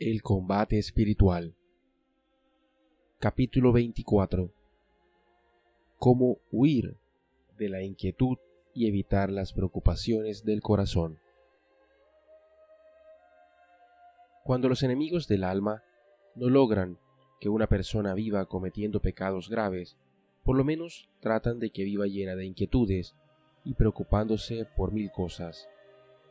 El combate espiritual. Capítulo 24. Cómo huir de la inquietud y evitar las preocupaciones del corazón. Cuando los enemigos del alma no logran que una persona viva cometiendo pecados graves, por lo menos tratan de que viva llena de inquietudes y preocupándose por mil cosas.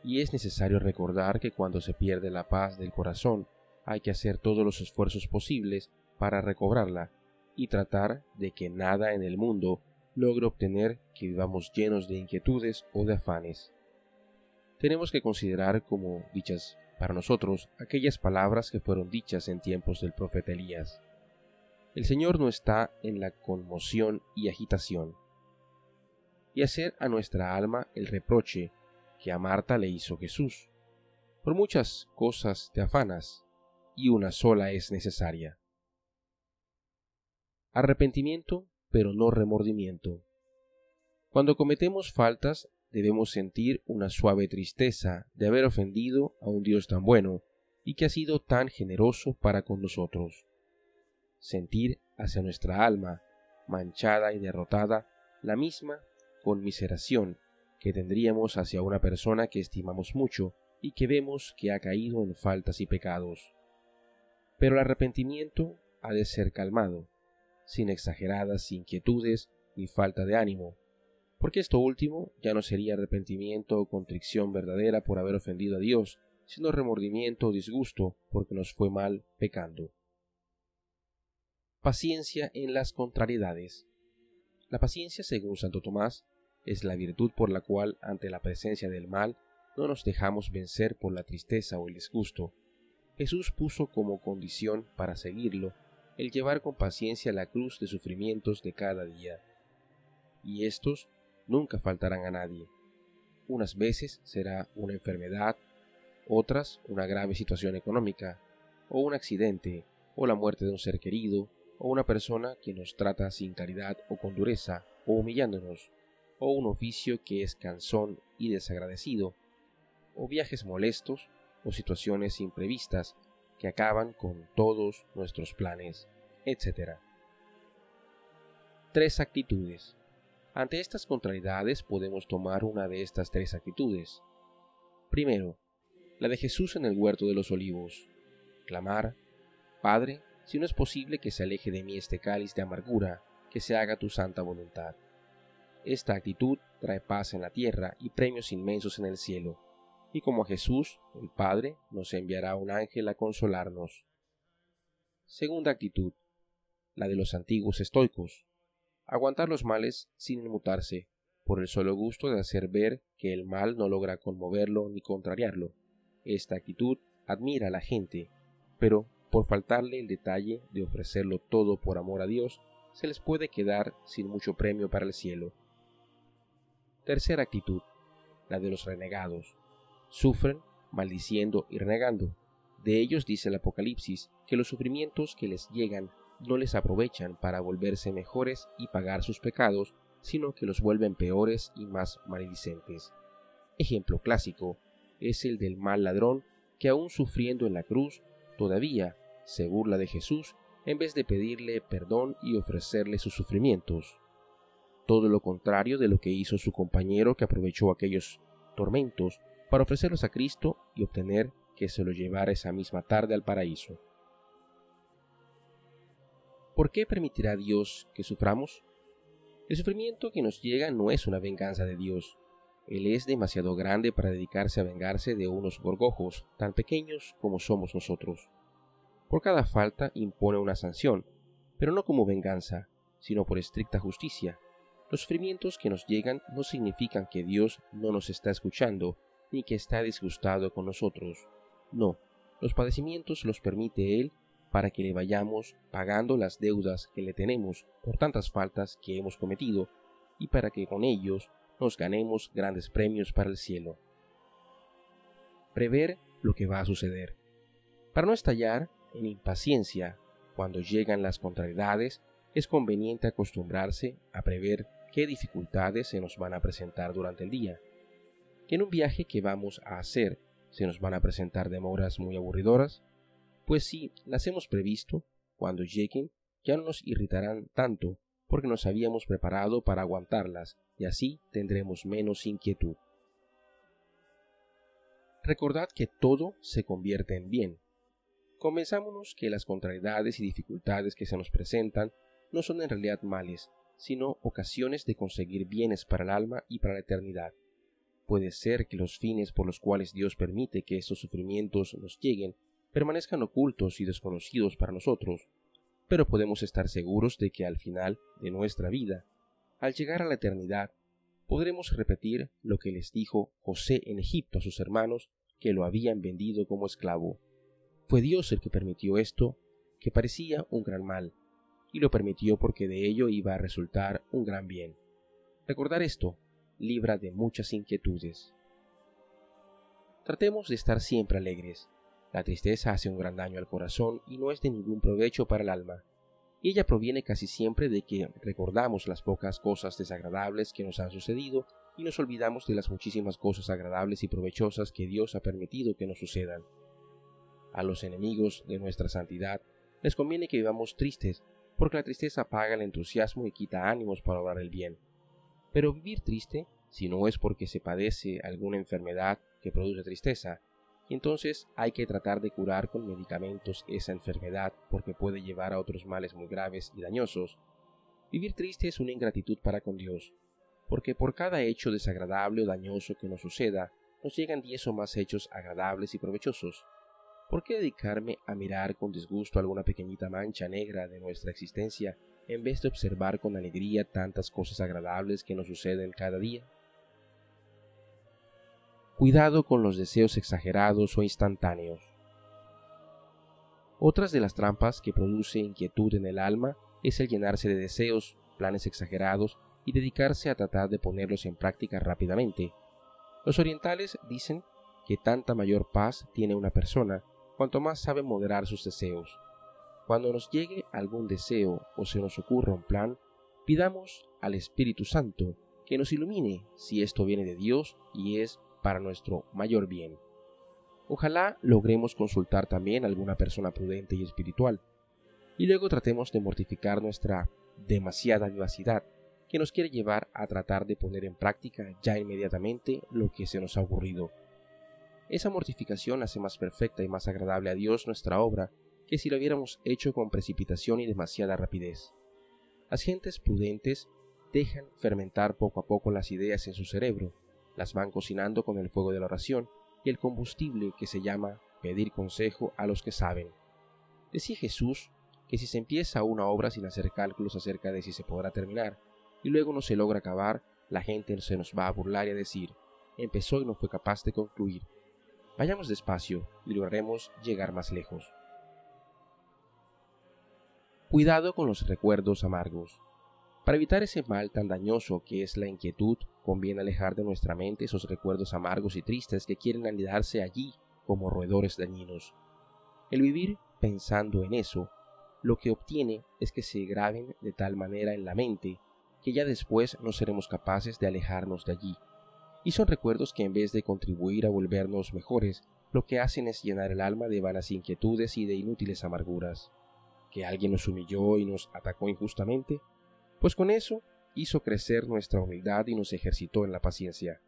Y es necesario recordar que cuando se pierde la paz del corazón, hay que hacer todos los esfuerzos posibles para recobrarla y tratar de que nada en el mundo logre obtener que vivamos llenos de inquietudes o de afanes. Tenemos que considerar como dichas para nosotros aquellas palabras que fueron dichas en tiempos del profeta Elías. El Señor no está en la conmoción y agitación. Y hacer a nuestra alma el reproche que a Marta le hizo Jesús. Por muchas cosas te afanas, y una sola es necesaria. Arrepentimiento, pero no remordimiento. Cuando cometemos faltas, debemos sentir una suave tristeza de haber ofendido a un Dios tan bueno y que ha sido tan generoso para con nosotros. Sentir hacia nuestra alma, manchada y derrotada, la misma conmiseración que tendríamos hacia una persona que estimamos mucho y que vemos que ha caído en faltas y pecados. Pero el arrepentimiento ha de ser calmado, sin exageradas inquietudes ni falta de ánimo, porque esto último ya no sería arrepentimiento o contrición verdadera por haber ofendido a Dios, sino remordimiento o disgusto porque nos fue mal pecando. Paciencia en las contrariedades. La paciencia, según Santo Tomás, es la virtud por la cual, ante la presencia del mal, no nos dejamos vencer por la tristeza o el disgusto, Jesús puso como condición para seguirlo el llevar con paciencia la cruz de sufrimientos de cada día. Y estos nunca faltarán a nadie. Unas veces será una enfermedad, otras una grave situación económica, o un accidente, o la muerte de un ser querido, o una persona que nos trata sin caridad o con dureza, o humillándonos, o un oficio que es cansón y desagradecido, o viajes molestos, o situaciones imprevistas que acaban con todos nuestros planes, etc. Tres actitudes. Ante estas contrariedades podemos tomar una de estas tres actitudes. Primero, la de Jesús en el huerto de los olivos. Clamar, Padre, si no es posible que se aleje de mí este cáliz de amargura, que se haga tu santa voluntad. Esta actitud trae paz en la tierra y premios inmensos en el cielo y como a Jesús, el Padre, nos enviará un ángel a consolarnos. Segunda actitud, la de los antiguos estoicos. Aguantar los males sin inmutarse, por el solo gusto de hacer ver que el mal no logra conmoverlo ni contrariarlo. Esta actitud admira a la gente, pero por faltarle el detalle de ofrecerlo todo por amor a Dios, se les puede quedar sin mucho premio para el cielo. Tercera actitud, la de los renegados sufren maldiciendo y renegando. De ellos dice el Apocalipsis que los sufrimientos que les llegan no les aprovechan para volverse mejores y pagar sus pecados, sino que los vuelven peores y más maledicentes. Ejemplo clásico es el del mal ladrón que aun sufriendo en la cruz, todavía se burla de Jesús en vez de pedirle perdón y ofrecerle sus sufrimientos. Todo lo contrario de lo que hizo su compañero que aprovechó aquellos tormentos para ofrecerlos a Cristo y obtener que se lo llevara esa misma tarde al paraíso. ¿Por qué permitirá Dios que suframos? El sufrimiento que nos llega no es una venganza de Dios. Él es demasiado grande para dedicarse a vengarse de unos gorgojos tan pequeños como somos nosotros. Por cada falta impone una sanción, pero no como venganza, sino por estricta justicia. Los sufrimientos que nos llegan no significan que Dios no nos está escuchando ni que está disgustado con nosotros. No, los padecimientos los permite Él para que le vayamos pagando las deudas que le tenemos por tantas faltas que hemos cometido y para que con ellos nos ganemos grandes premios para el cielo. Prever lo que va a suceder. Para no estallar en impaciencia cuando llegan las contrariedades, es conveniente acostumbrarse a prever qué dificultades se nos van a presentar durante el día en un viaje que vamos a hacer se nos van a presentar demoras muy aburridoras, Pues si las hemos previsto, cuando lleguen ya no nos irritarán tanto porque nos habíamos preparado para aguantarlas y así tendremos menos inquietud. Recordad que todo se convierte en bien. Convenzámonos que las contrariedades y dificultades que se nos presentan no son en realidad males, sino ocasiones de conseguir bienes para el alma y para la eternidad. Puede ser que los fines por los cuales Dios permite que estos sufrimientos nos lleguen permanezcan ocultos y desconocidos para nosotros, pero podemos estar seguros de que al final de nuestra vida, al llegar a la eternidad, podremos repetir lo que les dijo José en Egipto a sus hermanos que lo habían vendido como esclavo. Fue Dios el que permitió esto, que parecía un gran mal, y lo permitió porque de ello iba a resultar un gran bien. Recordar esto libra de muchas inquietudes. Tratemos de estar siempre alegres. La tristeza hace un gran daño al corazón y no es de ningún provecho para el alma. Y ella proviene casi siempre de que recordamos las pocas cosas desagradables que nos han sucedido y nos olvidamos de las muchísimas cosas agradables y provechosas que Dios ha permitido que nos sucedan. A los enemigos de nuestra santidad les conviene que vivamos tristes porque la tristeza apaga el entusiasmo y quita ánimos para obrar el bien. Pero vivir triste, si no es porque se padece alguna enfermedad que produce tristeza, entonces hay que tratar de curar con medicamentos esa enfermedad porque puede llevar a otros males muy graves y dañosos. Vivir triste es una ingratitud para con Dios, porque por cada hecho desagradable o dañoso que nos suceda, nos llegan diez o más hechos agradables y provechosos. ¿Por qué dedicarme a mirar con disgusto alguna pequeñita mancha negra de nuestra existencia en vez de observar con alegría tantas cosas agradables que nos suceden cada día? Cuidado con los deseos exagerados o instantáneos. Otras de las trampas que produce inquietud en el alma es el llenarse de deseos, planes exagerados y dedicarse a tratar de ponerlos en práctica rápidamente. Los orientales dicen que tanta mayor paz tiene una persona cuanto más sabe moderar sus deseos. Cuando nos llegue algún deseo o se nos ocurra un plan, pidamos al Espíritu Santo que nos ilumine si esto viene de Dios y es para nuestro mayor bien. Ojalá logremos consultar también a alguna persona prudente y espiritual, y luego tratemos de mortificar nuestra demasiada vivacidad que nos quiere llevar a tratar de poner en práctica ya inmediatamente lo que se nos ha ocurrido esa mortificación hace más perfecta y más agradable a Dios nuestra obra que si lo hubiéramos hecho con precipitación y demasiada rapidez. Las gentes prudentes dejan fermentar poco a poco las ideas en su cerebro, las van cocinando con el fuego de la oración y el combustible que se llama pedir consejo a los que saben. Decía Jesús que si se empieza una obra sin hacer cálculos acerca de si se podrá terminar, y luego no se logra acabar, la gente se nos va a burlar y a decir, empezó y no fue capaz de concluir. Vayamos despacio y lograremos llegar más lejos. Cuidado con los recuerdos amargos. Para evitar ese mal tan dañoso que es la inquietud, conviene alejar de nuestra mente esos recuerdos amargos y tristes que quieren anidarse allí como roedores dañinos. El vivir pensando en eso, lo que obtiene es que se graben de tal manera en la mente que ya después no seremos capaces de alejarnos de allí y son recuerdos que en vez de contribuir a volvernos mejores, lo que hacen es llenar el alma de vanas inquietudes y de inútiles amarguras. ¿Que alguien nos humilló y nos atacó injustamente? Pues con eso hizo crecer nuestra humildad y nos ejercitó en la paciencia.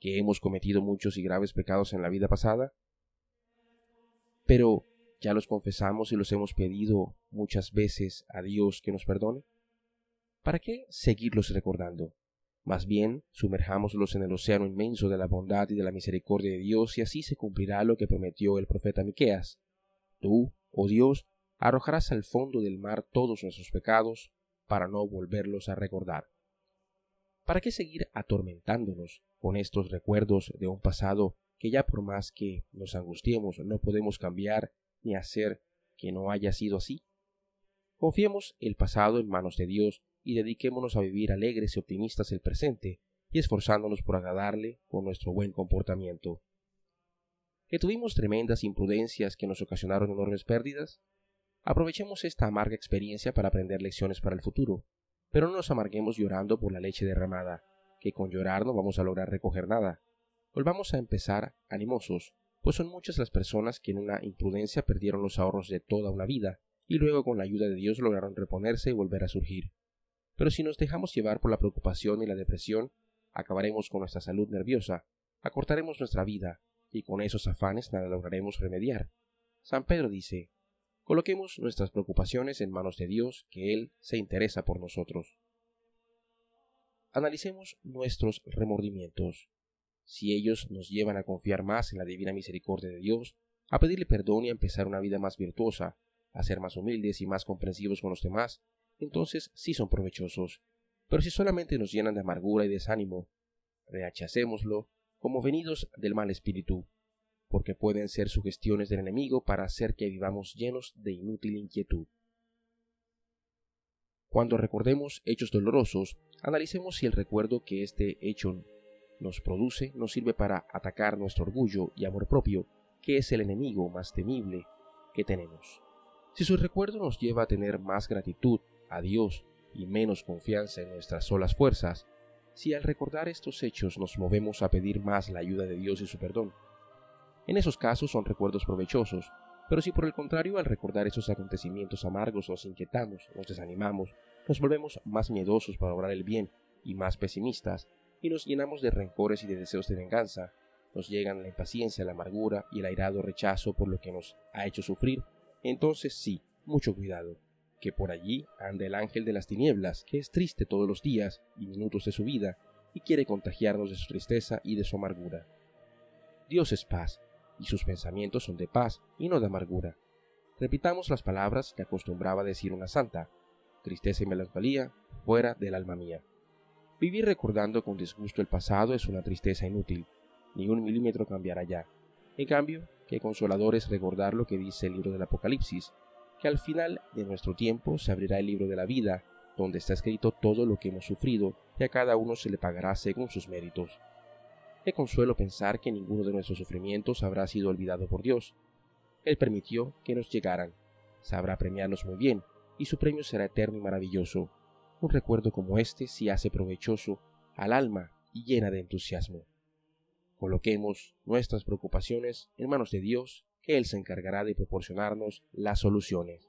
¿Que hemos cometido muchos y graves pecados en la vida pasada? Pero, ¿ya los confesamos y los hemos pedido muchas veces a Dios que nos perdone? ¿Para qué seguirlos recordando? Más bien, sumerjámoslos en el océano inmenso de la bondad y de la misericordia de Dios, y así se cumplirá lo que prometió el profeta Miqueas. Tú, oh Dios, arrojarás al fondo del mar todos nuestros pecados, para no volverlos a recordar. ¿Para qué seguir atormentándonos con estos recuerdos de un pasado que ya por más que nos angustiemos no podemos cambiar ni hacer que no haya sido así? Confiemos el pasado en manos de Dios y dediquémonos a vivir alegres y optimistas el presente y esforzándonos por agradarle con nuestro buen comportamiento. ¿Que tuvimos tremendas imprudencias que nos ocasionaron enormes pérdidas? Aprovechemos esta amarga experiencia para aprender lecciones para el futuro, pero no nos amarguemos llorando por la leche derramada, que con llorar no vamos a lograr recoger nada. Volvamos a empezar animosos, pues son muchas las personas que en una imprudencia perdieron los ahorros de toda una vida y luego con la ayuda de Dios lograron reponerse y volver a surgir. Pero si nos dejamos llevar por la preocupación y la depresión, acabaremos con nuestra salud nerviosa, acortaremos nuestra vida, y con esos afanes nada lograremos remediar. San Pedro dice, coloquemos nuestras preocupaciones en manos de Dios, que Él se interesa por nosotros. Analicemos nuestros remordimientos. Si ellos nos llevan a confiar más en la divina misericordia de Dios, a pedirle perdón y a empezar una vida más virtuosa, a ser más humildes y más comprensivos con los demás, entonces sí son provechosos. Pero si solamente nos llenan de amargura y desánimo, rechacémoslo como venidos del mal espíritu, porque pueden ser sugestiones del enemigo para hacer que vivamos llenos de inútil inquietud. Cuando recordemos hechos dolorosos, analicemos si el recuerdo que este hecho nos produce nos sirve para atacar nuestro orgullo y amor propio, que es el enemigo más temible que tenemos. Si su recuerdo nos lleva a tener más gratitud a Dios y menos confianza en nuestras solas fuerzas, si al recordar estos hechos nos movemos a pedir más la ayuda de Dios y su perdón. En esos casos son recuerdos provechosos, pero si por el contrario al recordar esos acontecimientos amargos nos inquietamos, nos desanimamos, nos volvemos más miedosos para obrar el bien y más pesimistas, y nos llenamos de rencores y de deseos de venganza, nos llegan la impaciencia, la amargura y el airado rechazo por lo que nos ha hecho sufrir, entonces sí, mucho cuidado, que por allí anda el ángel de las tinieblas, que es triste todos los días y minutos de su vida, y quiere contagiarnos de su tristeza y de su amargura. Dios es paz, y sus pensamientos son de paz y no de amargura. Repitamos las palabras que acostumbraba decir una santa, tristeza y melancolía fuera del alma mía. Vivir recordando con disgusto el pasado es una tristeza inútil, ni un milímetro cambiará ya. En cambio, qué consolador es recordar lo que dice el libro del Apocalipsis, que al final de nuestro tiempo se abrirá el libro de la vida, donde está escrito todo lo que hemos sufrido y a cada uno se le pagará según sus méritos. Consuelo pensar que ninguno de nuestros sufrimientos habrá sido olvidado por Dios. Él permitió que nos llegaran, sabrá premiarnos muy bien, y su premio será eterno y maravilloso. Un recuerdo como este se hace provechoso al alma y llena de entusiasmo. Coloquemos nuestras preocupaciones en manos de Dios, que Él se encargará de proporcionarnos las soluciones.